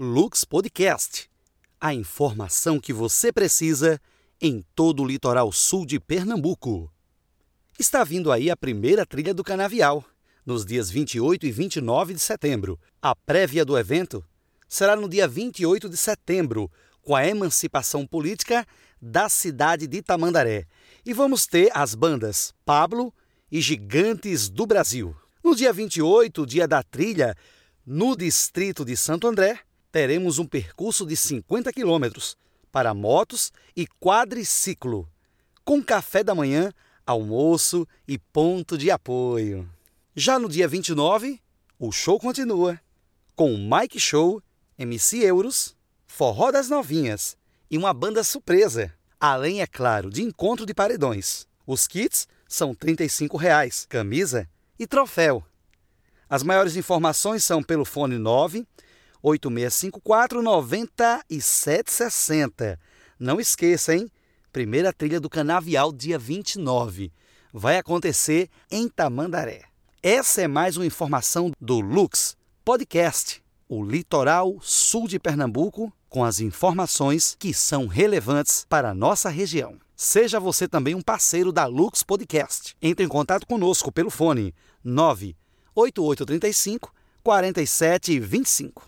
Lux Podcast. A informação que você precisa em todo o litoral sul de Pernambuco. Está vindo aí a primeira trilha do Canavial, nos dias 28 e 29 de setembro. A prévia do evento será no dia 28 de setembro, com a emancipação política da cidade de Tamandaré. E vamos ter as bandas Pablo e Gigantes do Brasil. No dia 28, dia da trilha, no distrito de Santo André, teremos um percurso de 50 quilômetros para motos e quadriciclo, com café da manhã, almoço e ponto de apoio. Já no dia 29, o show continua, com o Mike Show, MC Euros, Forró das Novinhas e uma banda surpresa, além, é claro, de encontro de paredões. Os kits são 35 reais, camisa e troféu. As maiores informações são pelo fone 9 8654 9760. Não esqueça, hein? Primeira trilha do Canavial, dia 29. Vai acontecer em Tamandaré. Essa é mais uma informação do Lux Podcast, o litoral sul de Pernambuco, com as informações que são relevantes para a nossa região. Seja você também um parceiro da Lux Podcast. Entre em contato conosco pelo fone 98835 4725.